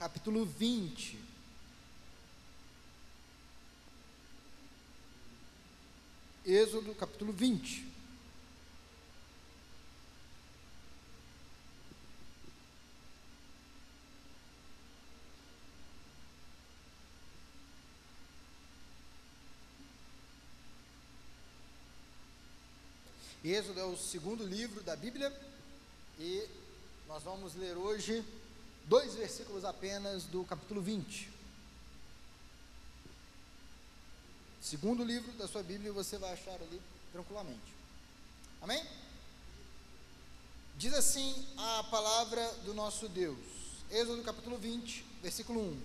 capítulo 20. Êxodo, capítulo 20. Êxodo é o segundo livro da Bíblia e nós vamos ler hoje dois versículos apenas do capítulo 20. Segundo livro da sua Bíblia, você vai achar ali tranquilamente. Amém? Diz assim a palavra do nosso Deus. Êxodo capítulo 20, versículo 1.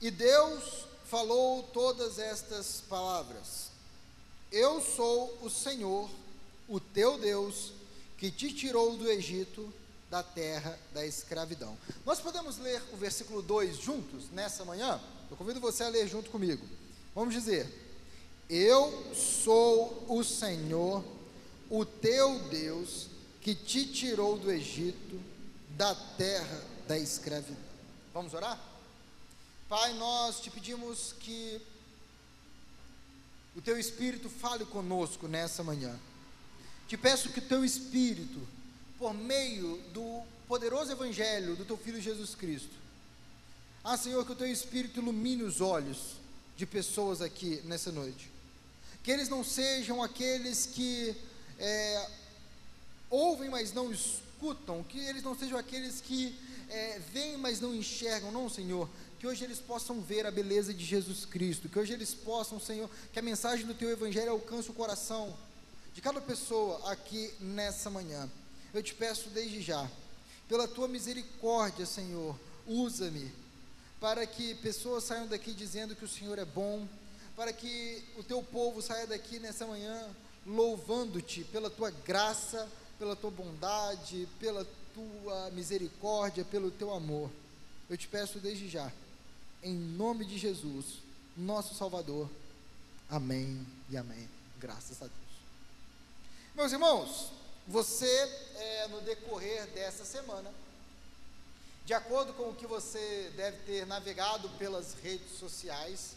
E Deus falou todas estas palavras: Eu sou o Senhor, o teu Deus, que te tirou do Egito, da terra da escravidão. Nós podemos ler o versículo 2 juntos nessa manhã? Eu convido você a ler junto comigo. Vamos dizer: Eu sou o Senhor, o teu Deus, que te tirou do Egito, da terra da escravidão. Vamos orar? Pai, nós te pedimos que o teu Espírito fale conosco nessa manhã. Te peço que o teu Espírito, por meio do poderoso Evangelho do teu Filho Jesus Cristo, ah, Senhor, que o teu Espírito ilumine os olhos de pessoas aqui nessa noite. Que eles não sejam aqueles que é, ouvem, mas não escutam. Que eles não sejam aqueles que é, veem, mas não enxergam. Não, Senhor. Que hoje eles possam ver a beleza de Jesus Cristo. Que hoje eles possam, Senhor, que a mensagem do Teu Evangelho alcance o coração de cada pessoa aqui nessa manhã. Eu te peço desde já, pela Tua misericórdia, Senhor, usa-me para que pessoas saiam daqui dizendo que o Senhor é bom, para que o teu povo saia daqui nessa manhã louvando-te pela tua graça, pela tua bondade, pela tua misericórdia, pelo teu amor. Eu te peço desde já, em nome de Jesus, nosso Salvador. Amém e amém. Graças a Deus. Meus irmãos, você, é, no decorrer dessa semana, de acordo com o que você deve ter navegado pelas redes sociais,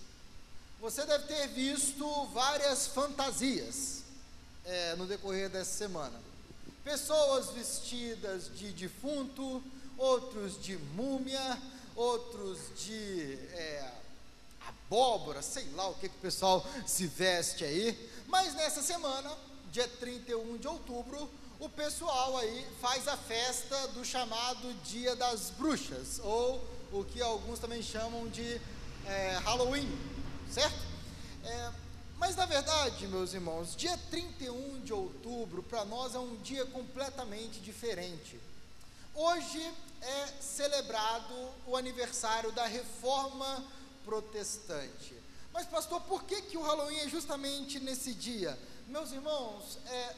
você deve ter visto várias fantasias é, no decorrer dessa semana. Pessoas vestidas de defunto, outros de múmia, outros de é, abóbora, sei lá o que, que o pessoal se veste aí. Mas nessa semana, dia 31 de outubro, o pessoal aí faz a festa do chamado Dia das Bruxas, ou o que alguns também chamam de é, Halloween, certo? É, mas na verdade, meus irmãos, dia 31 de outubro para nós é um dia completamente diferente. Hoje é celebrado o aniversário da Reforma Protestante. Mas, pastor, por que, que o Halloween é justamente nesse dia? Meus irmãos, é,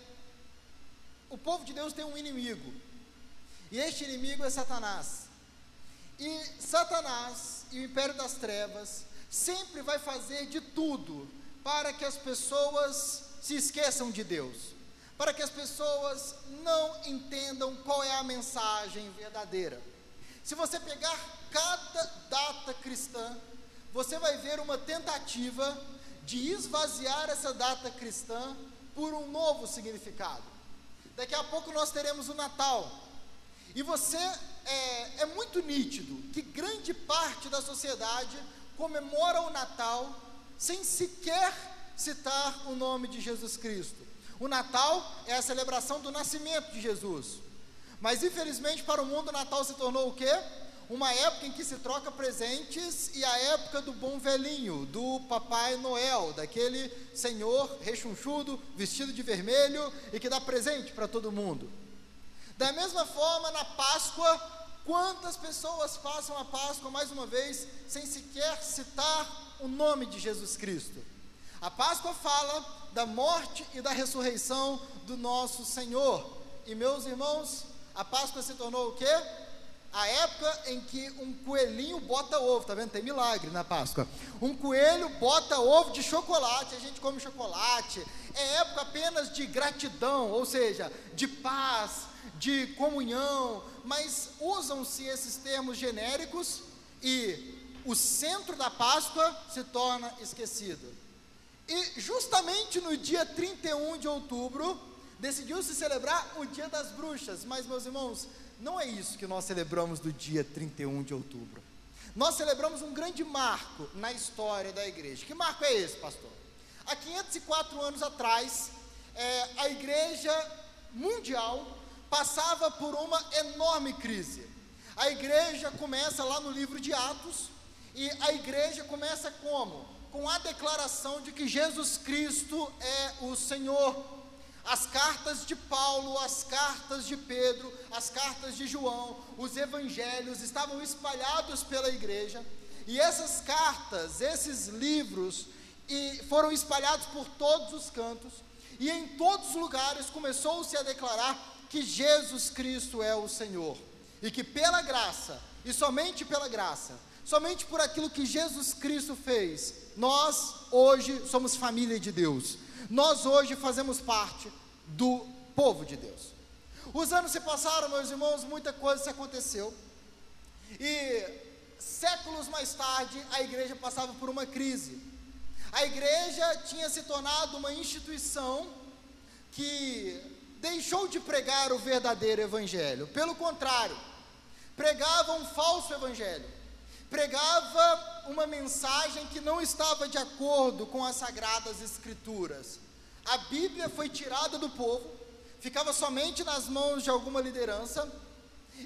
o povo de Deus tem um inimigo. E este inimigo é Satanás. E Satanás e o império das trevas sempre vai fazer de tudo para que as pessoas se esqueçam de Deus, para que as pessoas não entendam qual é a mensagem verdadeira. Se você pegar cada data cristã, você vai ver uma tentativa de esvaziar essa data cristã por um novo significado. Daqui a pouco nós teremos o Natal. E você é, é muito nítido que grande parte da sociedade comemora o Natal sem sequer citar o nome de Jesus Cristo. O Natal é a celebração do nascimento de Jesus. Mas infelizmente para o mundo o Natal se tornou o quê? Uma época em que se troca presentes e a época do bom velhinho, do Papai Noel, daquele senhor rechonchudo, vestido de vermelho e que dá presente para todo mundo. Da mesma forma, na Páscoa, quantas pessoas passam a Páscoa, mais uma vez, sem sequer citar o nome de Jesus Cristo? A Páscoa fala da morte e da ressurreição do nosso Senhor. E meus irmãos, a Páscoa se tornou o quê? A época em que um coelhinho bota ovo, tá vendo? Tem milagre na Páscoa. Um coelho bota ovo de chocolate, a gente come chocolate. É época apenas de gratidão, ou seja, de paz, de comunhão, mas usam-se esses termos genéricos e o centro da Páscoa se torna esquecido. E justamente no dia 31 de outubro, decidiu-se celebrar o Dia das Bruxas, mas meus irmãos, não é isso que nós celebramos do dia 31 de outubro. Nós celebramos um grande marco na história da igreja. Que marco é esse, pastor? Há 504 anos atrás, é, a igreja mundial passava por uma enorme crise. A igreja começa lá no livro de Atos, e a igreja começa como? Com a declaração de que Jesus Cristo é o Senhor. As cartas de Paulo, as cartas de Pedro, as cartas de João, os evangelhos estavam espalhados pela igreja, e essas cartas, esses livros, e foram espalhados por todos os cantos, e em todos os lugares começou-se a declarar que Jesus Cristo é o Senhor, e que pela graça, e somente pela graça, somente por aquilo que Jesus Cristo fez, nós hoje somos família de Deus. Nós hoje fazemos parte do povo de Deus. Os anos se passaram, meus irmãos, muita coisa se aconteceu. E séculos mais tarde, a igreja passava por uma crise. A igreja tinha se tornado uma instituição que deixou de pregar o verdadeiro evangelho. Pelo contrário, pregava um falso evangelho. Pregava uma mensagem que não estava de acordo com as sagradas escrituras. A Bíblia foi tirada do povo, ficava somente nas mãos de alguma liderança,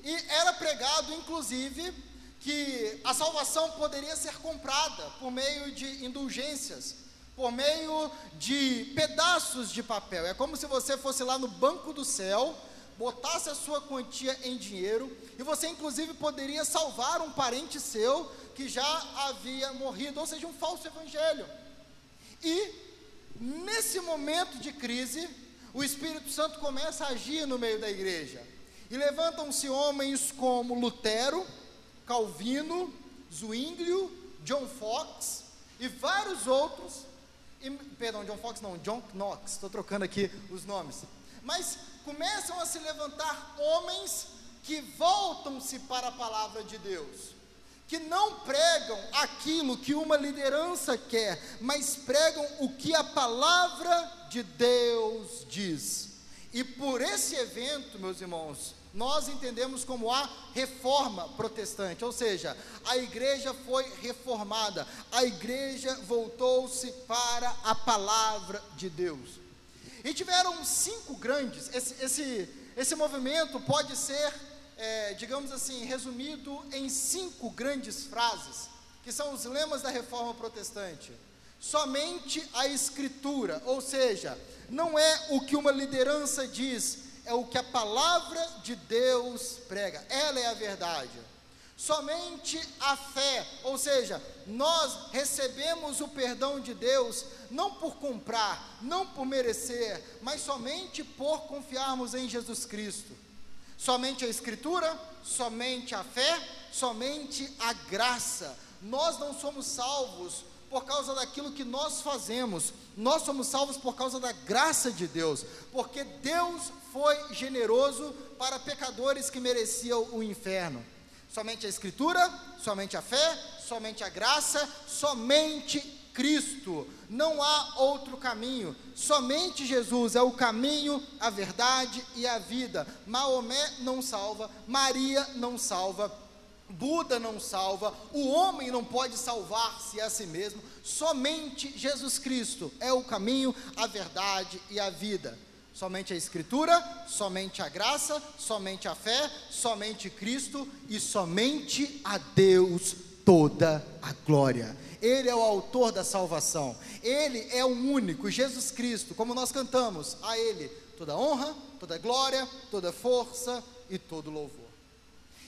e era pregado, inclusive, que a salvação poderia ser comprada por meio de indulgências, por meio de pedaços de papel. É como se você fosse lá no banco do céu, botasse a sua quantia em dinheiro, e você, inclusive, poderia salvar um parente seu que já havia morrido, ou seja, um falso evangelho. E Nesse momento de crise, o Espírito Santo começa a agir no meio da igreja. E levantam-se homens como Lutero, Calvino, Zwinglio, John Fox e vários outros. E, perdão, John Fox não, John Knox, estou trocando aqui os nomes. Mas começam a se levantar homens que voltam-se para a palavra de Deus que não pregam aquilo que uma liderança quer, mas pregam o que a palavra de Deus diz. E por esse evento, meus irmãos, nós entendemos como a reforma protestante, ou seja, a igreja foi reformada, a igreja voltou-se para a palavra de Deus. E tiveram cinco grandes, esse, esse, esse movimento pode ser é, digamos assim, resumido em cinco grandes frases, que são os lemas da reforma protestante. Somente a Escritura, ou seja, não é o que uma liderança diz, é o que a palavra de Deus prega, ela é a verdade. Somente a fé, ou seja, nós recebemos o perdão de Deus não por comprar, não por merecer, mas somente por confiarmos em Jesus Cristo. Somente a Escritura, somente a fé, somente a graça. Nós não somos salvos por causa daquilo que nós fazemos, nós somos salvos por causa da graça de Deus, porque Deus foi generoso para pecadores que mereciam o inferno. Somente a Escritura, somente a fé, somente a graça, somente Cristo. Não há outro caminho. Somente Jesus é o caminho, a verdade e a vida. Maomé não salva, Maria não salva, Buda não salva, o homem não pode salvar-se a si mesmo. Somente Jesus Cristo é o caminho, a verdade e a vida. Somente a Escritura, somente a graça, somente a fé, somente Cristo e somente a Deus toda a glória. Ele é o autor da salvação. Ele é o único, Jesus Cristo, como nós cantamos, a Ele toda honra, toda glória, toda força e todo louvor.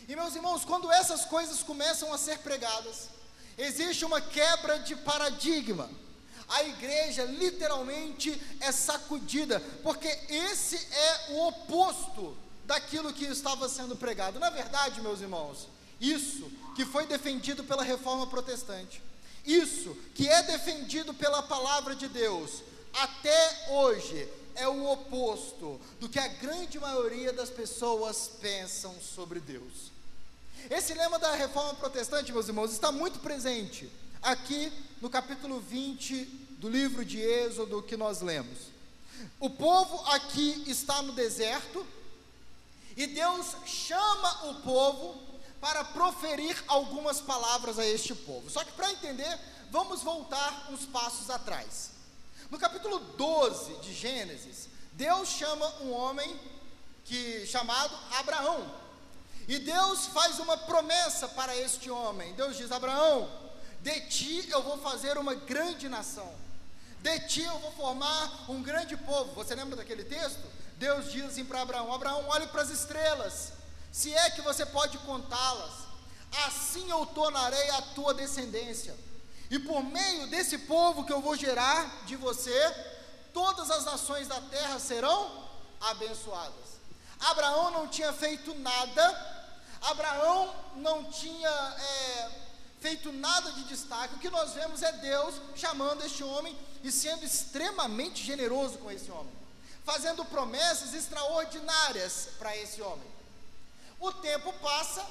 E meus irmãos, quando essas coisas começam a ser pregadas, existe uma quebra de paradigma. A igreja literalmente é sacudida, porque esse é o oposto daquilo que estava sendo pregado. Na verdade, meus irmãos, isso que foi defendido pela reforma protestante isso que é defendido pela palavra de Deus até hoje é o oposto do que a grande maioria das pessoas pensam sobre Deus. Esse lema da reforma protestante, meus irmãos, está muito presente aqui no capítulo 20 do livro de Êxodo que nós lemos. O povo aqui está no deserto e Deus chama o povo para proferir algumas palavras a este povo. Só que para entender, vamos voltar uns passos atrás. No capítulo 12 de Gênesis, Deus chama um homem que chamado Abraão. E Deus faz uma promessa para este homem. Deus diz: Abraão, de ti eu vou fazer uma grande nação. De ti eu vou formar um grande povo. Você lembra daquele texto? Deus diz assim para Abraão: Abraão, olhe para as estrelas, se é que você pode contá-las. Assim eu tornarei a tua descendência. E por meio desse povo que eu vou gerar de você, todas as nações da terra serão abençoadas. Abraão não tinha feito nada, Abraão não tinha é, feito nada de destaque. O que nós vemos é Deus chamando este homem e sendo extremamente generoso com esse homem, fazendo promessas extraordinárias para esse homem. O tempo passa,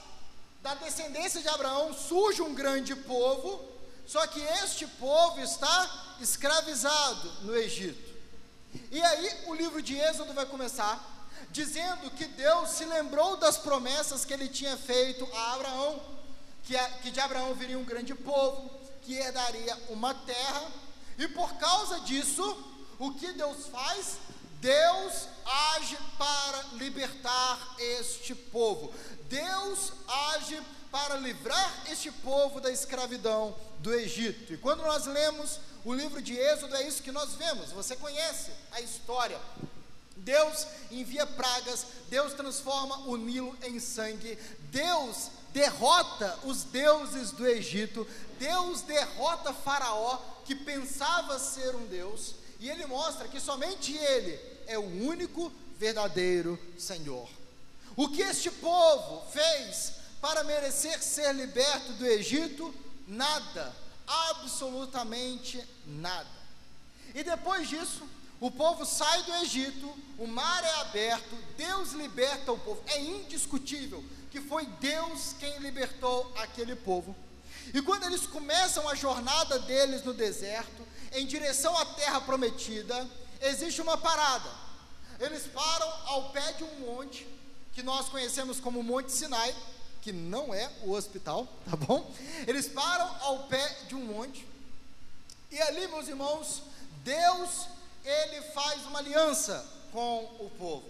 da descendência de Abraão surge um grande povo, só que este povo está escravizado no Egito. E aí o livro de Êxodo vai começar dizendo que Deus se lembrou das promessas que ele tinha feito a Abraão, que, a, que de Abraão viria um grande povo, que herdaria uma terra, e por causa disso, o que Deus faz? Deus age para libertar este povo. Deus age para livrar este povo da escravidão do Egito. E quando nós lemos o livro de Êxodo, é isso que nós vemos. Você conhece a história. Deus envia pragas, Deus transforma o Nilo em sangue, Deus derrota os deuses do Egito, Deus derrota Faraó, que pensava ser um Deus, e ele mostra que somente ele é o único verdadeiro Senhor. O que este povo fez para merecer ser liberto do Egito? Nada, absolutamente nada. E depois disso, o povo sai do Egito, o mar é aberto, Deus liberta o povo. É indiscutível que foi Deus quem libertou aquele povo. E quando eles começam a jornada deles no deserto, em direção à terra prometida, existe uma parada. Eles param ao pé de um monte que nós conhecemos como Monte Sinai, que não é o hospital, tá bom? Eles param ao pé de um monte. E ali, meus irmãos, Deus, ele faz uma aliança com o povo.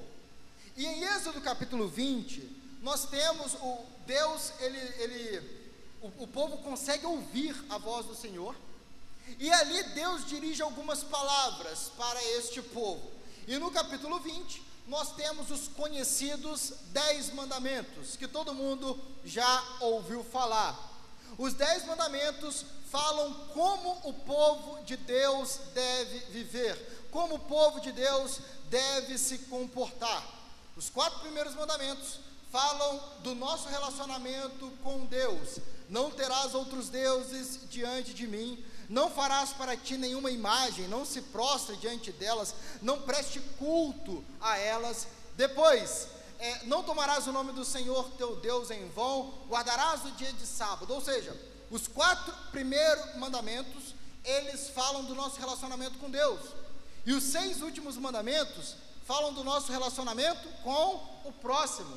E em Êxodo capítulo 20, nós temos o Deus, ele, ele o, o povo consegue ouvir a voz do Senhor. E ali Deus dirige algumas palavras para este povo. E no capítulo 20, nós temos os conhecidos dez mandamentos, que todo mundo já ouviu falar. Os dez mandamentos falam como o povo de Deus deve viver, como o povo de Deus deve se comportar. Os quatro primeiros mandamentos falam do nosso relacionamento com Deus. Não terás outros deuses diante de mim não farás para ti nenhuma imagem, não se prostre diante delas, não preste culto a elas. Depois, é, não tomarás o nome do Senhor teu Deus em vão, guardarás o dia de sábado. Ou seja, os quatro primeiros mandamentos, eles falam do nosso relacionamento com Deus. E os seis últimos mandamentos falam do nosso relacionamento com o próximo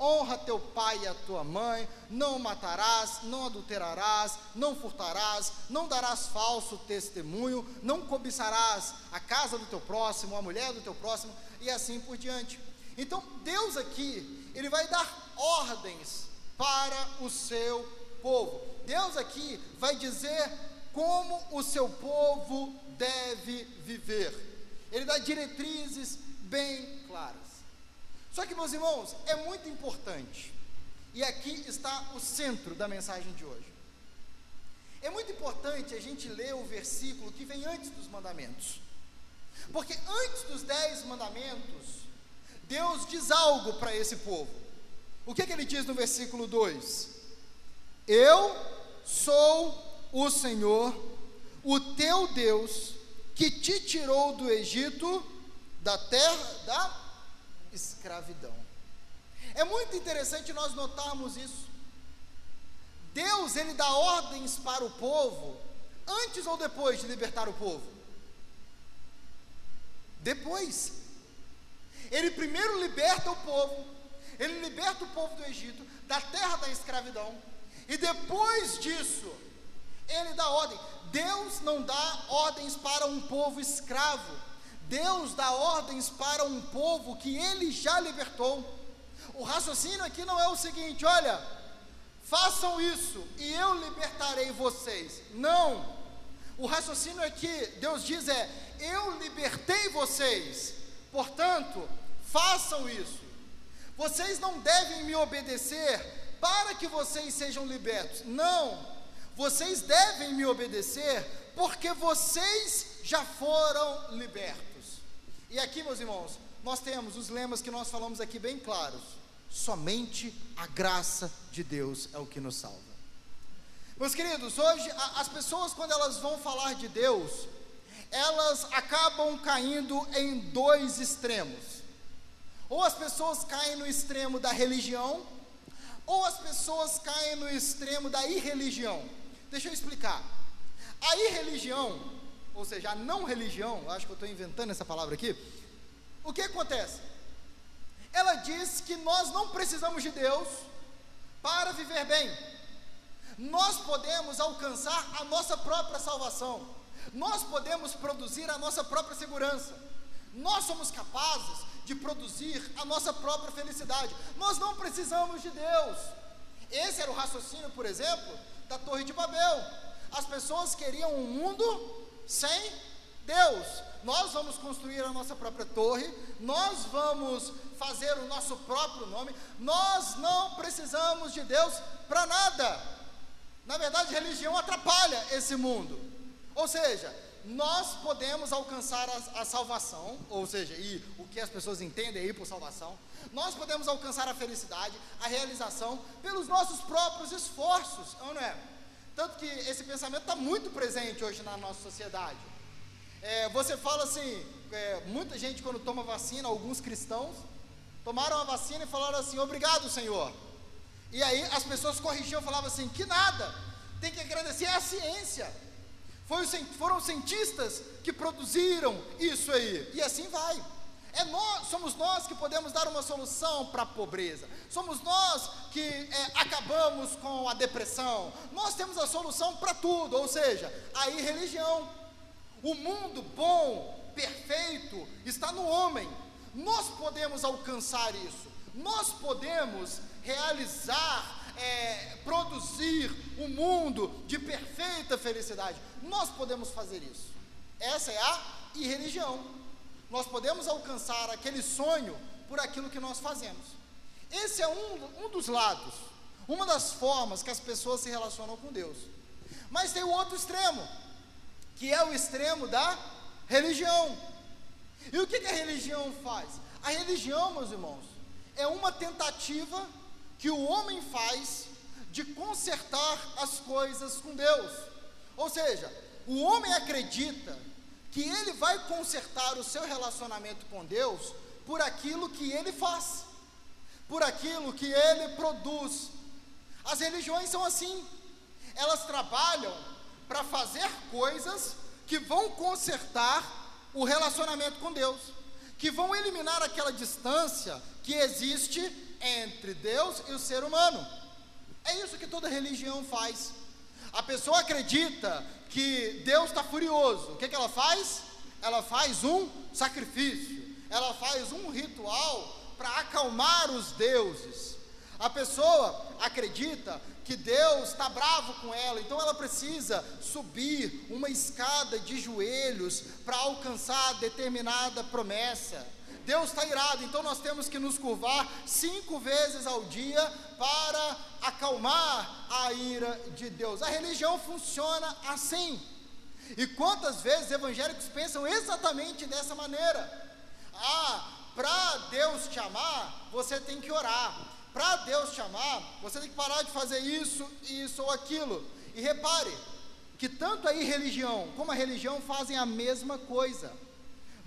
honra teu pai e a tua mãe, não matarás, não adulterarás, não furtarás, não darás falso testemunho, não cobiçarás a casa do teu próximo, a mulher do teu próximo, e assim por diante. Então, Deus aqui, Ele vai dar ordens para o seu povo. Deus aqui vai dizer como o seu povo deve viver. Ele dá diretrizes bem claras. Só que, meus irmãos, é muito importante, e aqui está o centro da mensagem de hoje. É muito importante a gente ler o versículo que vem antes dos mandamentos, porque antes dos dez mandamentos, Deus diz algo para esse povo. O que, que ele diz no versículo 2? Eu sou o Senhor, o teu Deus, que te tirou do Egito da terra da escravidão. É muito interessante nós notarmos isso. Deus, ele dá ordens para o povo antes ou depois de libertar o povo? Depois. Ele primeiro liberta o povo, ele liberta o povo do Egito, da terra da escravidão, e depois disso, ele dá ordem. Deus não dá ordens para um povo escravo, Deus dá ordens para um povo que ele já libertou. O raciocínio aqui não é o seguinte: olha, façam isso e eu libertarei vocês. Não. O raciocínio aqui, Deus diz é: eu libertei vocês, portanto, façam isso. Vocês não devem me obedecer para que vocês sejam libertos. Não. Vocês devem me obedecer porque vocês já foram libertos. E aqui, meus irmãos, nós temos os lemas que nós falamos aqui bem claros. Somente a graça de Deus é o que nos salva. Meus queridos, hoje a, as pessoas, quando elas vão falar de Deus, elas acabam caindo em dois extremos. Ou as pessoas caem no extremo da religião, ou as pessoas caem no extremo da irreligião. Deixa eu explicar. A irreligião ou seja, a não religião, acho que eu estou inventando essa palavra aqui, o que acontece? Ela diz que nós não precisamos de Deus para viver bem. Nós podemos alcançar a nossa própria salvação. Nós podemos produzir a nossa própria segurança. Nós somos capazes de produzir a nossa própria felicidade. Nós não precisamos de Deus. Esse era o raciocínio, por exemplo, da Torre de Babel. As pessoas queriam um mundo sem Deus. Nós vamos construir a nossa própria torre, nós vamos fazer o nosso próprio nome, nós não precisamos de Deus para nada. Na verdade, religião atrapalha esse mundo. Ou seja, nós podemos alcançar a, a, salvação, ou seja, e o que as pessoas entendem aí por salvação, nós podemos alcançar a felicidade, a realização, pelos nossos próprios esforços, não é? Tanto que esse pensamento está muito presente hoje na nossa sociedade. É, você fala assim, é, muita gente quando toma vacina, alguns cristãos, tomaram a vacina e falaram assim, obrigado Senhor. E aí as pessoas corrigiam, falavam assim, que nada, tem que agradecer a ciência. Foram cientistas que produziram isso aí. E assim vai. É nós, somos nós que podemos dar uma solução para a pobreza. Somos nós que é, acabamos com a depressão. Nós temos a solução para tudo, ou seja, aí religião. O mundo bom, perfeito, está no homem. Nós podemos alcançar isso. Nós podemos realizar, é, produzir um mundo de perfeita felicidade. Nós podemos fazer isso. Essa é a irreligião. Nós podemos alcançar aquele sonho por aquilo que nós fazemos. Esse é um, um dos lados, uma das formas que as pessoas se relacionam com Deus. Mas tem o outro extremo, que é o extremo da religião. E o que, que a religião faz? A religião, meus irmãos, é uma tentativa que o homem faz de consertar as coisas com Deus. Ou seja, o homem acredita que ele vai consertar o seu relacionamento com Deus por aquilo que ele faz, por aquilo que ele produz. As religiões são assim, elas trabalham para fazer coisas que vão consertar o relacionamento com Deus, que vão eliminar aquela distância que existe entre Deus e o ser humano. É isso que toda religião faz. A pessoa acredita que Deus está furioso, o que, que ela faz? Ela faz um sacrifício, ela faz um ritual para acalmar os deuses. A pessoa acredita que Deus está bravo com ela, então ela precisa subir uma escada de joelhos para alcançar determinada promessa. Deus está irado, então nós temos que nos curvar cinco vezes ao dia para acalmar a ira de Deus. A religião funciona assim. E quantas vezes evangélicos pensam exatamente dessa maneira? Ah, para Deus te amar, você tem que orar. Para Deus te amar, você tem que parar de fazer isso, isso ou aquilo. E repare que tanto a religião como a religião fazem a mesma coisa.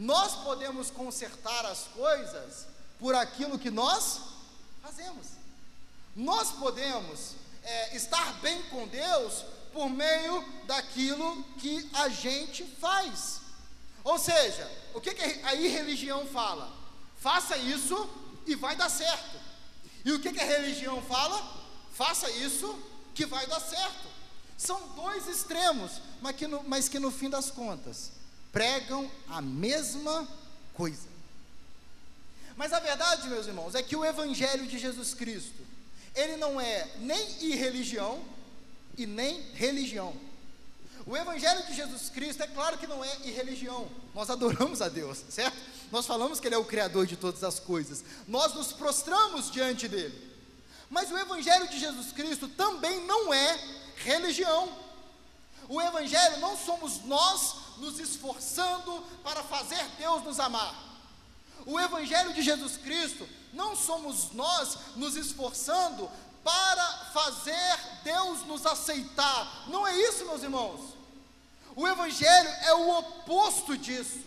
Nós podemos consertar as coisas por aquilo que nós fazemos. Nós podemos é, estar bem com Deus por meio daquilo que a gente faz. Ou seja, o que, que a irreligião fala? Faça isso e vai dar certo. E o que, que a religião fala? Faça isso que vai dar certo. São dois extremos, mas que no, mas que no fim das contas pregam a mesma coisa. Mas a verdade, meus irmãos, é que o Evangelho de Jesus Cristo, ele não é nem irreligião e nem religião. O Evangelho de Jesus Cristo é claro que não é irreligião. Nós adoramos a Deus, certo? Nós falamos que Ele é o Criador de todas as coisas. Nós nos prostramos diante dele. Mas o Evangelho de Jesus Cristo também não é religião. O Evangelho não somos nós nos esforçando para fazer Deus nos amar. O Evangelho de Jesus Cristo não somos nós nos esforçando para fazer Deus nos aceitar. Não é isso, meus irmãos. O Evangelho é o oposto disso.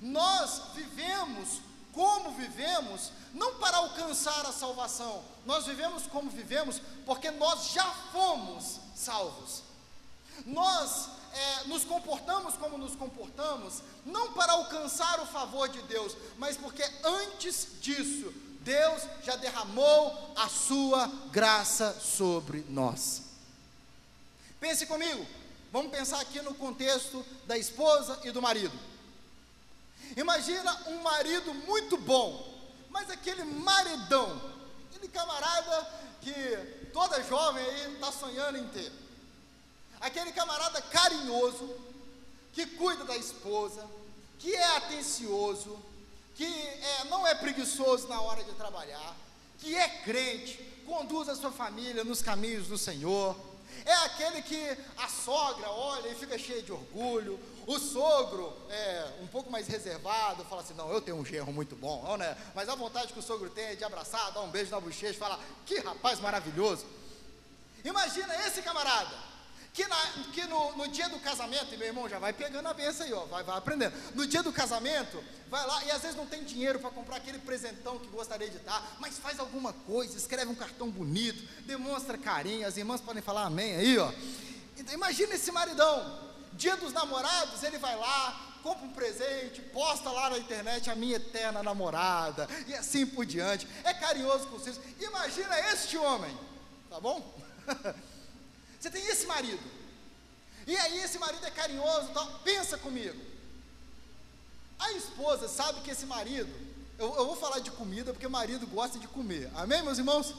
Nós vivemos como vivemos, não para alcançar a salvação, nós vivemos como vivemos porque nós já fomos salvos. Nós é, nos comportamos como nos comportamos, não para alcançar o favor de Deus, mas porque antes disso Deus já derramou a sua graça sobre nós. Pense comigo, vamos pensar aqui no contexto da esposa e do marido. Imagina um marido muito bom, mas aquele maridão, aquele camarada que toda jovem aí está sonhando em ter. Aquele camarada carinhoso, que cuida da esposa, que é atencioso, que é, não é preguiçoso na hora de trabalhar, que é crente, conduz a sua família nos caminhos do Senhor. É aquele que a sogra olha e fica cheia de orgulho, o sogro é um pouco mais reservado, fala assim: Não, eu tenho um genro muito bom, não, né? Mas a vontade que o sogro tem é de abraçar, dar um beijo na bochecha e falar: Que rapaz maravilhoso. Imagina esse camarada que, na, que no, no, dia do casamento, e meu irmão já vai pegando a benção aí, ó, vai, vai aprendendo. No dia do casamento, vai lá e às vezes não tem dinheiro para comprar aquele presentão que gostaria de dar, mas faz alguma coisa, escreve um cartão bonito, demonstra carinho, as irmãs podem falar amém aí, ó. Então, imagina esse maridão, dia dos namorados, ele vai lá, compra um presente, posta lá na internet a minha eterna namorada, e assim por diante, é carinhoso com filhos. Imagina este homem, tá bom? Você tem esse marido. E aí esse marido é carinhoso, tal. pensa comigo. A esposa sabe que esse marido, eu, eu, vou falar de comida porque o marido gosta de comer. Amém, meus irmãos?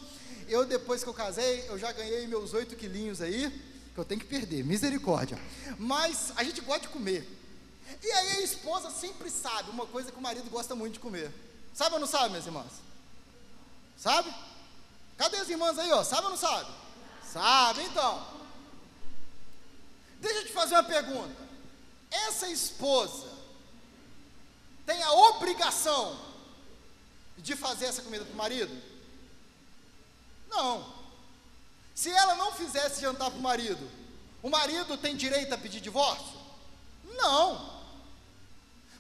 Eu depois que eu casei, eu já ganhei meus oito quilinhos aí, que eu tenho que perder, misericórdia. Mas a gente gosta de comer. E aí a esposa sempre sabe uma coisa que o marido gosta muito de comer. Sabe ou não sabe, minhas irmãs? Sabe? Cadê as irmãs aí, ó? Sabe ou não sabe? Sabe, então. Deixa eu te fazer uma pergunta. Essa esposa tem a obrigação de fazer essa comida para o marido? Não. Se ela não fizesse jantar para o marido, o marido tem direito a pedir divórcio? Não.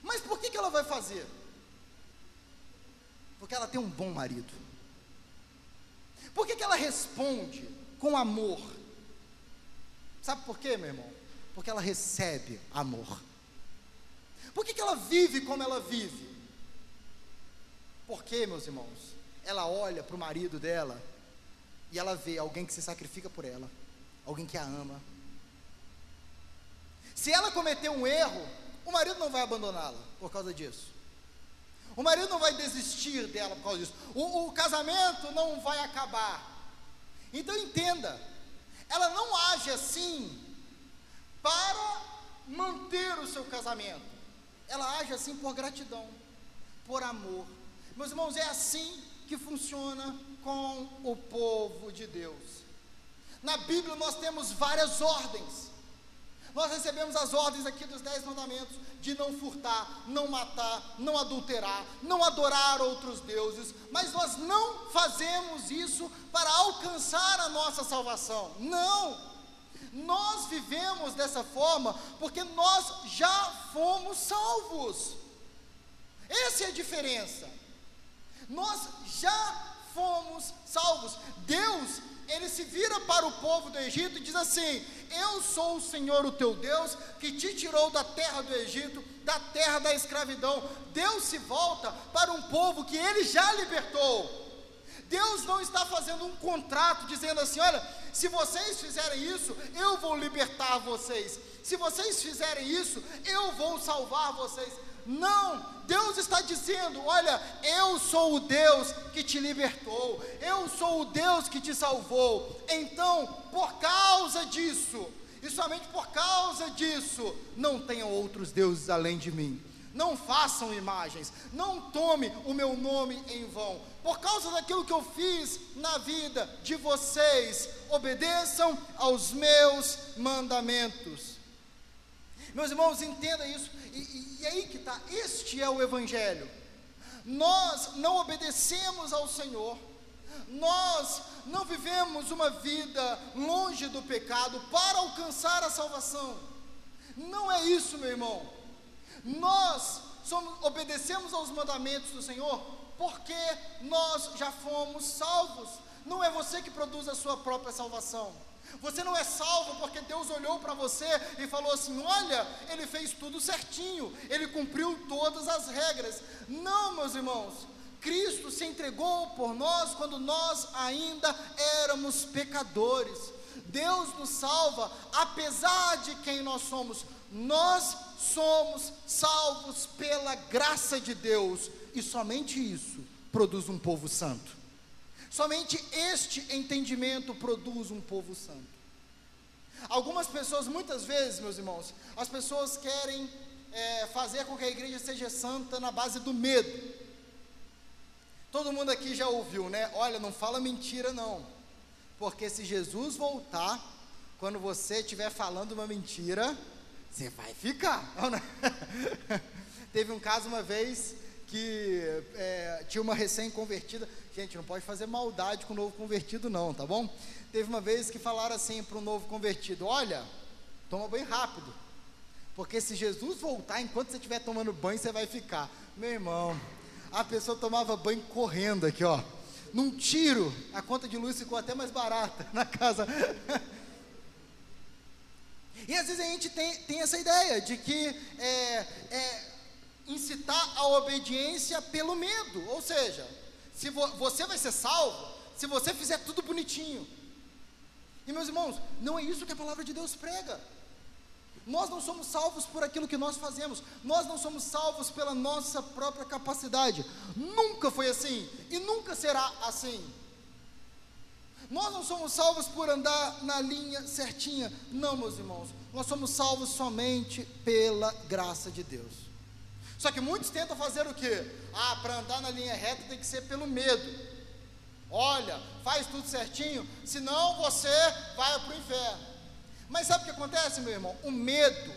Mas por que, que ela vai fazer? Porque ela tem um bom marido. Por que, que ela responde com amor? Sabe por quê, meu irmão? Porque ela recebe amor. Por que, que ela vive como ela vive? Porque, meus irmãos, ela olha para o marido dela e ela vê alguém que se sacrifica por ela, alguém que a ama. Se ela cometer um erro, o marido não vai abandoná-la por causa disso. O marido não vai desistir dela por causa disso. O, o casamento não vai acabar. Então entenda, ela não age assim para manter o seu casamento. Ela age assim por gratidão, por amor. Meus irmãos, é assim que funciona com o povo de Deus. Na Bíblia nós temos várias ordens. Nós recebemos as ordens aqui dos dez mandamentos de não furtar, não matar, não adulterar, não adorar outros deuses, mas nós não fazemos isso para alcançar a nossa salvação. Não! Nós vivemos dessa forma porque nós já fomos salvos. Essa é a diferença. Nós já fomos salvos. Deus, ele se vira para o povo do Egito e diz assim: Eu sou o Senhor, o teu Deus, que te tirou da terra do Egito, da terra da escravidão. Deus se volta para um povo que ele já libertou. Deus não está fazendo um contrato dizendo assim: olha, se vocês fizerem isso, eu vou libertar vocês. Se vocês fizerem isso, eu vou salvar vocês. Não, Deus está dizendo: olha, eu sou o Deus que te libertou, eu sou o Deus que te salvou. Então, por causa disso, e somente por causa disso, não tenham outros deuses além de mim. Não façam imagens, não tome o meu nome em vão. Por causa daquilo que eu fiz na vida de vocês, obedeçam aos meus mandamentos. Meus irmãos, entenda isso. E, e, e aí que está, este é o Evangelho. Nós não obedecemos ao Senhor, nós não vivemos uma vida longe do pecado para alcançar a salvação. Não é isso, meu irmão. Nós somos, obedecemos aos mandamentos do Senhor porque nós já fomos salvos. Não é você que produz a sua própria salvação. Você não é salvo porque Deus olhou para você e falou assim: olha, ele fez tudo certinho, ele cumpriu todas as regras. Não, meus irmãos, Cristo se entregou por nós quando nós ainda éramos pecadores. Deus nos salva apesar de quem nós somos. Nós somos salvos pela graça de Deus e somente isso produz um povo santo. Somente este entendimento produz um povo santo. Algumas pessoas, muitas vezes, meus irmãos, as pessoas querem é, fazer com que a igreja seja santa na base do medo. Todo mundo aqui já ouviu, né? Olha, não fala mentira, não. Porque se Jesus voltar, quando você estiver falando uma mentira, você vai ficar. Teve um caso uma vez que é, tinha uma recém-convertida. Gente, não pode fazer maldade com o novo convertido, não, tá bom? Teve uma vez que falaram assim para o novo convertido: Olha, toma banho rápido, porque se Jesus voltar enquanto você estiver tomando banho, você vai ficar. Meu irmão, a pessoa tomava banho correndo aqui, ó. Num tiro, a conta de luz ficou até mais barata na casa. E às vezes a gente tem, tem essa ideia de que é, é, incitar a obediência pelo medo, ou seja, se vo, você vai ser salvo se você fizer tudo bonitinho. E meus irmãos, não é isso que a palavra de Deus prega. Nós não somos salvos por aquilo que nós fazemos, nós não somos salvos pela nossa própria capacidade. Nunca foi assim e nunca será assim. Nós não somos salvos por andar na linha certinha, não, meus irmãos. Nós somos salvos somente pela graça de Deus. Só que muitos tentam fazer o quê? Ah, para andar na linha reta tem que ser pelo medo. Olha, faz tudo certinho, senão você vai para o inferno. Mas sabe o que acontece, meu irmão? O medo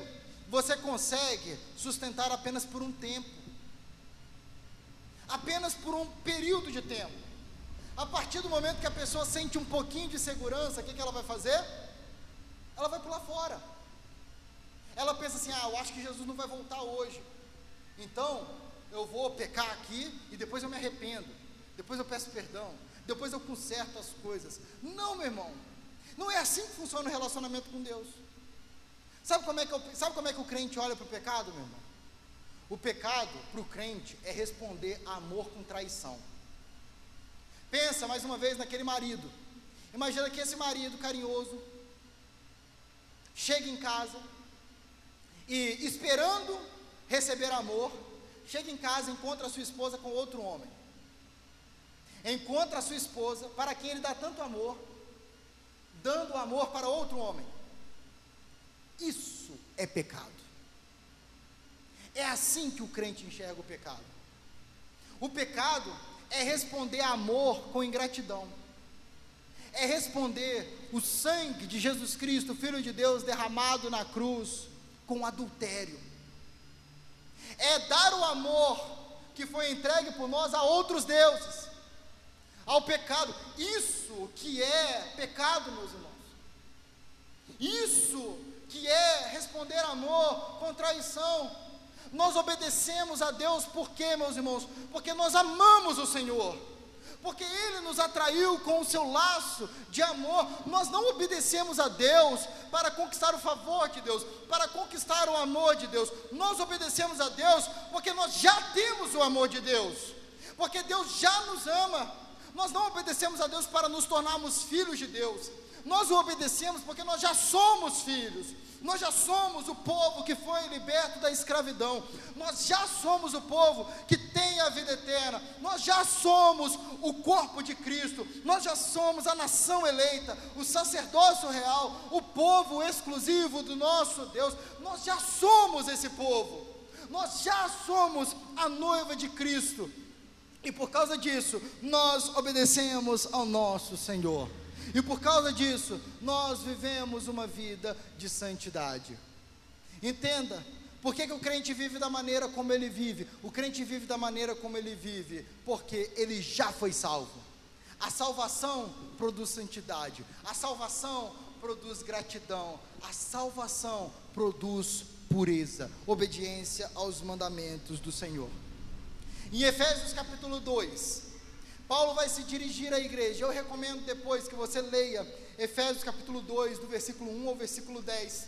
você consegue sustentar apenas por um tempo. Apenas por um período de tempo. A partir do momento que a pessoa sente um pouquinho de segurança, o que, que ela vai fazer? Ela vai pular fora. Ela pensa assim: ah, eu acho que Jesus não vai voltar hoje. Então, eu vou pecar aqui e depois eu me arrependo. Depois eu peço perdão. Depois eu conserto as coisas. Não, meu irmão. Não é assim que funciona o relacionamento com Deus. Sabe como é que, eu, sabe como é que o crente olha para o pecado, meu irmão? O pecado para o crente é responder a amor com traição. Pensa mais uma vez naquele marido. Imagina que esse marido carinhoso chega em casa e esperando receber amor, chega em casa e encontra a sua esposa com outro homem. Encontra a sua esposa, para quem ele dá tanto amor, dando amor para outro homem. Isso é pecado. É assim que o crente enxerga o pecado. O pecado é responder amor com ingratidão. É responder o sangue de Jesus Cristo, Filho de Deus, derramado na cruz, com adultério é dar o amor que foi entregue por nós a outros deuses, ao pecado. Isso que é pecado, meus irmãos. Isso que é responder amor com traição. Nós obedecemos a Deus por quê, meus irmãos? Porque nós amamos o Senhor. Porque Ele nos atraiu com o seu laço de amor. Nós não obedecemos a Deus para conquistar o favor de Deus, para conquistar o amor de Deus. Nós obedecemos a Deus porque nós já temos o amor de Deus. Porque Deus já nos ama. Nós não obedecemos a Deus para nos tornarmos filhos de Deus. Nós o obedecemos porque nós já somos filhos. Nós já somos o povo que foi liberto da escravidão. Nós já somos o povo que tem a vida eterna. Nós já somos o corpo de Cristo. Nós já somos a nação eleita, o sacerdócio real, o povo exclusivo do nosso Deus. Nós já somos esse povo. Nós já somos a noiva de Cristo. E por causa disso, nós obedecemos ao nosso Senhor. E por causa disso, nós vivemos uma vida de santidade. Entenda, por que, que, o crente vive da maneira como ele vive? O crente vive da maneira como ele vive, porque ele já foi salvo. A salvação produz santidade, a salvação produz gratidão, a salvação produz pureza, obediência aos mandamentos do Senhor. Em Efésios capítulo 2, Paulo vai se dirigir à igreja. Eu recomendo depois que você leia Efésios capítulo 2, do versículo 1 ao versículo 10.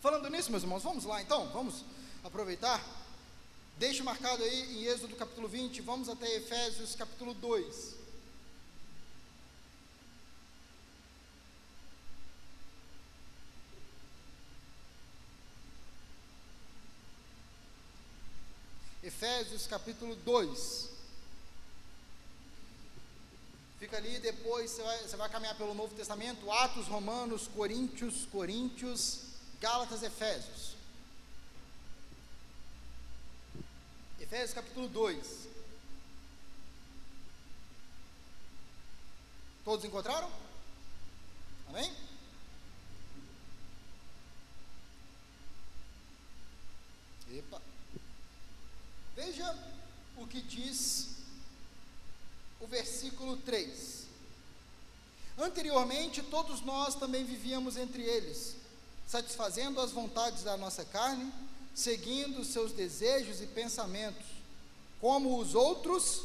Falando nisso, meus irmãos, vamos lá então, vamos aproveitar. Deixe marcado aí em Êxodo capítulo 20, vamos até Efésios capítulo 2. Efésios capítulo 2. Fica ali, depois você vai, você vai caminhar pelo Novo Testamento, Atos, Romanos, Coríntios, Coríntios, Gálatas, Efésios. Efésios capítulo 2. Todos encontraram? Amém? Epa. Veja o que diz o versículo 3. Anteriormente, todos nós também vivíamos entre eles, satisfazendo as vontades da nossa carne, seguindo seus desejos e pensamentos. Como os outros,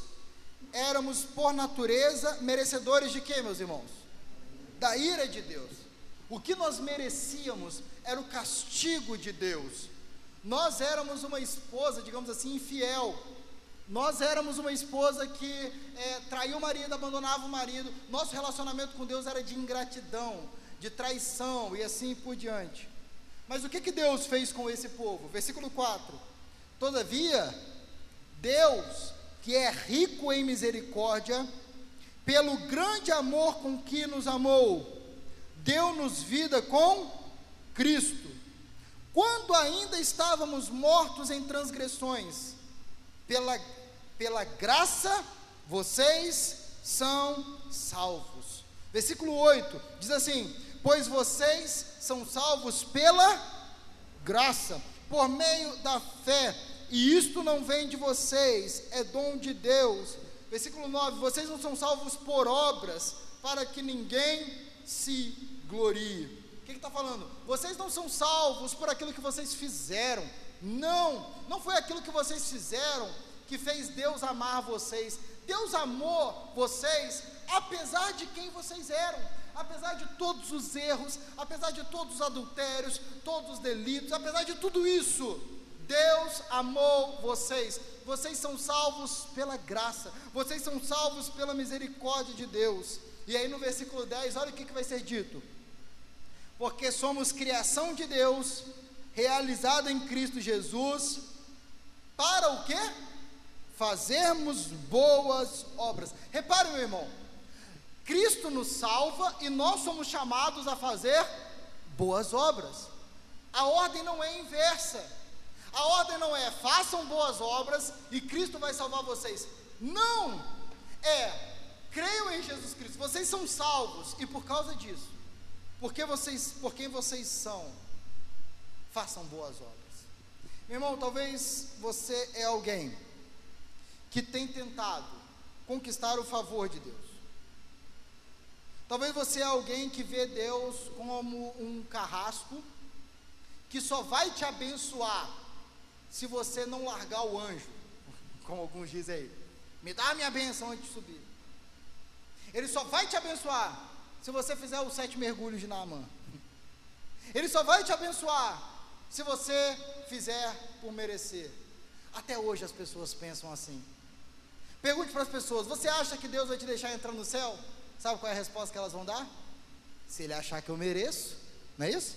éramos por natureza merecedores de quê, meus irmãos? Da ira de Deus. O que nós merecíamos era o castigo de Deus. Nós éramos uma esposa, digamos assim, infiel nós éramos uma esposa que é, traiu o marido, abandonava o marido. Nosso relacionamento com Deus era de ingratidão, de traição e assim por diante. Mas o que, que Deus fez com esse povo? Versículo 4: Todavia, Deus, que é rico em misericórdia, pelo grande amor com que nos amou, deu-nos vida com Cristo. Quando ainda estávamos mortos em transgressões, pela, pela graça vocês são salvos. Versículo 8 diz assim: Pois vocês são salvos pela graça, por meio da fé, e isto não vem de vocês, é dom de Deus. Versículo 9: Vocês não são salvos por obras, para que ninguém se glorie. O que está falando? Vocês não são salvos por aquilo que vocês fizeram, não, não foi aquilo que vocês fizeram que fez Deus amar vocês. Deus amou vocês apesar de quem vocês eram, apesar de todos os erros, apesar de todos os adultérios, todos os delitos, apesar de tudo isso. Deus amou vocês. Vocês são salvos pela graça. Vocês são salvos pela misericórdia de Deus. E aí no versículo 10, olha o que, que vai ser dito. Porque somos criação de Deus realizada em Cristo Jesus, para o quê? Fazermos boas obras. Repare, meu irmão, Cristo nos salva e nós somos chamados a fazer boas obras. A ordem não é inversa. A ordem não é façam boas obras e Cristo vai salvar vocês. Não! É creiam em Jesus Cristo. Vocês são salvos e por causa disso, porque vocês, por quem vocês são, façam boas obras. Meu irmão, talvez você é alguém que tem tentado conquistar o favor de Deus. Talvez você é alguém que vê Deus como um carrasco que só vai te abençoar se você não largar o anjo, como alguns dizem aí. Me dá a minha benção antes de subir. Ele só vai te abençoar se você fizer os sete mergulhos de Naamã. Ele só vai te abençoar se você fizer por merecer. Até hoje as pessoas pensam assim. Pergunte para as pessoas: você acha que Deus vai te deixar entrar no céu? Sabe qual é a resposta que elas vão dar? Se ele achar que eu mereço, não é isso?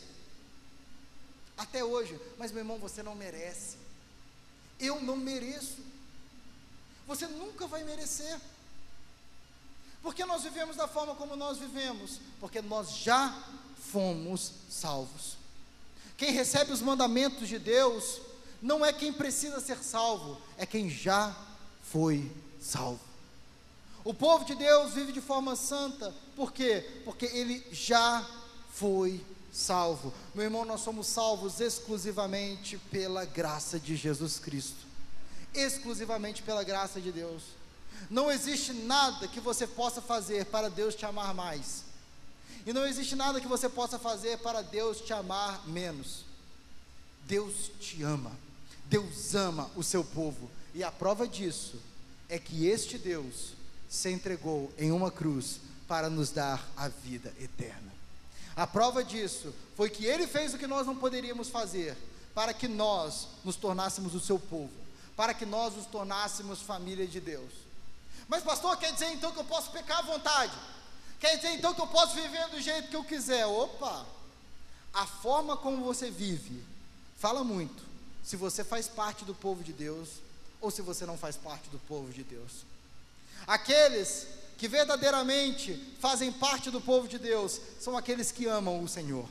Até hoje, mas meu irmão, você não merece. Eu não mereço. Você nunca vai merecer. Porque nós vivemos da forma como nós vivemos? Porque nós já fomos salvos. Quem recebe os mandamentos de Deus não é quem precisa ser salvo, é quem já foi salvo. O povo de Deus vive de forma santa, por quê? Porque ele já foi salvo. Meu irmão, nós somos salvos exclusivamente pela graça de Jesus Cristo. Exclusivamente pela graça de Deus. Não existe nada que você possa fazer para Deus te amar mais. E não existe nada que você possa fazer para Deus te amar menos. Deus te ama. Deus ama o seu povo. E a prova disso é que este Deus se entregou em uma cruz para nos dar a vida eterna. A prova disso foi que ele fez o que nós não poderíamos fazer, para que nós nos tornássemos o seu povo, para que nós nos tornássemos família de Deus. Mas, pastor, quer dizer então que eu posso pecar à vontade? Quer dizer então que eu posso viver do jeito que eu quiser? Opa! A forma como você vive fala muito se você faz parte do povo de Deus ou se você não faz parte do povo de Deus. Aqueles que verdadeiramente fazem parte do povo de Deus são aqueles que amam o Senhor.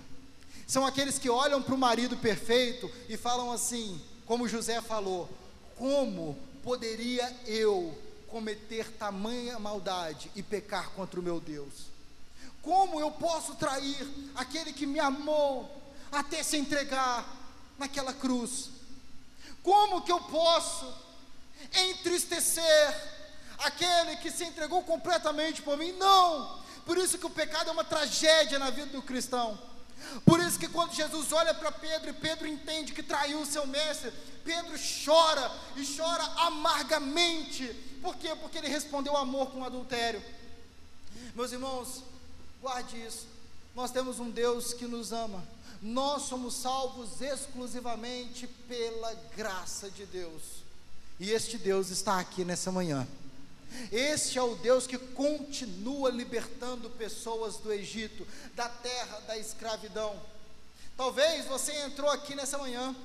São aqueles que olham para o marido perfeito e falam assim, como José falou: Como poderia eu cometer tamanha maldade e pecar contra o meu Deus? Como eu posso trair aquele que me amou até se entregar naquela cruz? Como que eu posso entristecer aquele que se entregou completamente por mim? Não! Por isso que o pecado é uma tragédia na vida do cristão. Por isso que quando Jesus olha para Pedro e Pedro entende que traiu o seu mestre, Pedro chora e chora amargamente. Por quê? Porque ele respondeu amor com adultério. Meus irmãos, guarde isso. Nós temos um Deus que nos ama. Nós somos salvos exclusivamente pela graça de Deus. E este Deus está aqui nessa manhã. Este é o Deus que continua libertando pessoas do Egito, da terra da escravidão. Talvez você entrou aqui nessa manhã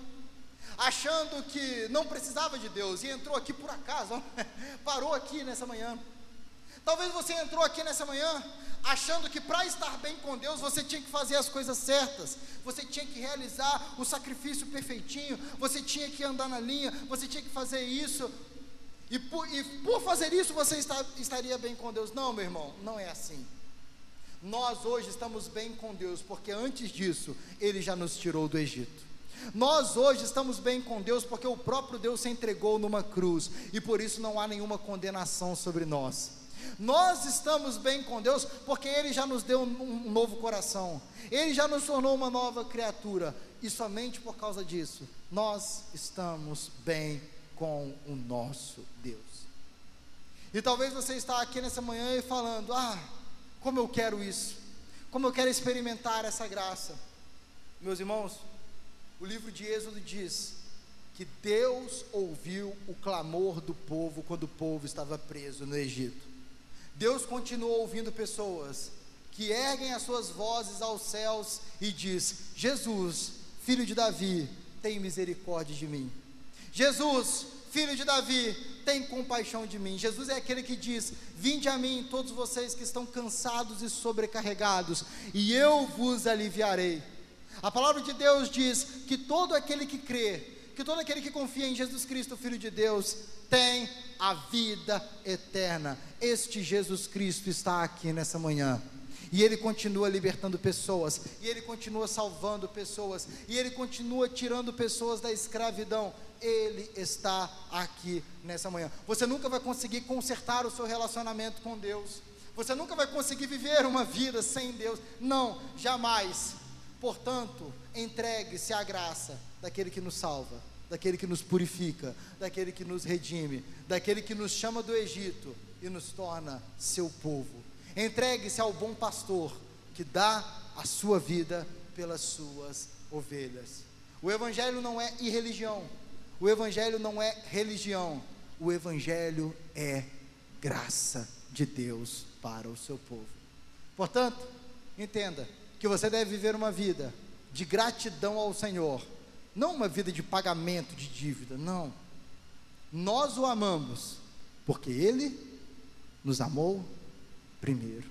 achando que não precisava de Deus e entrou aqui por acaso, parou aqui nessa manhã. Talvez você entrou aqui nessa manhã achando que para estar bem com Deus você tinha que fazer as coisas certas, você tinha que realizar o sacrifício perfeitinho, você tinha que andar na linha, você tinha que fazer isso, e por, e por fazer isso você está, estaria bem com Deus. Não, meu irmão, não é assim. Nós hoje estamos bem com Deus, porque antes disso, Ele já nos tirou do Egito. Nós hoje estamos bem com Deus porque o próprio Deus se entregou numa cruz e por isso não há nenhuma condenação sobre nós. Nós estamos bem com Deus porque Ele já nos deu um novo coração, Ele já nos tornou uma nova criatura e somente por causa disso nós estamos bem com o nosso Deus. E talvez você está aqui nessa manhã e falando: "Ah, como eu quero isso. Como eu quero experimentar essa graça". Meus irmãos, o livro de Êxodo diz que Deus ouviu o clamor do povo quando o povo estava preso no Egito. Deus continuou ouvindo pessoas que erguem as suas vozes aos céus e diz: Jesus, filho de Davi, tem misericórdia de mim. Jesus, filho de Davi, tem compaixão de mim. Jesus é aquele que diz: Vinde a mim, todos vocês que estão cansados e sobrecarregados, e eu vos aliviarei. A palavra de Deus diz que todo aquele que crê, que todo aquele que confia em Jesus Cristo, Filho de Deus, tem a vida eterna. Este Jesus Cristo está aqui nessa manhã. E Ele continua libertando pessoas, e Ele continua salvando pessoas, e Ele continua tirando pessoas da escravidão. Ele está aqui nessa manhã. Você nunca vai conseguir consertar o seu relacionamento com Deus. Você nunca vai conseguir viver uma vida sem Deus. Não, jamais. Portanto, entregue-se à graça daquele que nos salva. daquele que nos purifica, daquele que nos redime, daquele que nos chama do Egito e nos torna seu povo. Entregue-se ao bom pastor que dá a sua vida pelas suas ovelhas. O Evangelho não é irreligião, o Evangelho não é religião, o Evangelho é graça de Deus para o seu povo. Portanto, entenda que você deve viver uma vida de gratidão ao Senhor, não uma vida de pagamento de dívida, não. Nós o amamos porque Ele nos amou primeiro.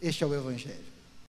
Este é o Evangelho.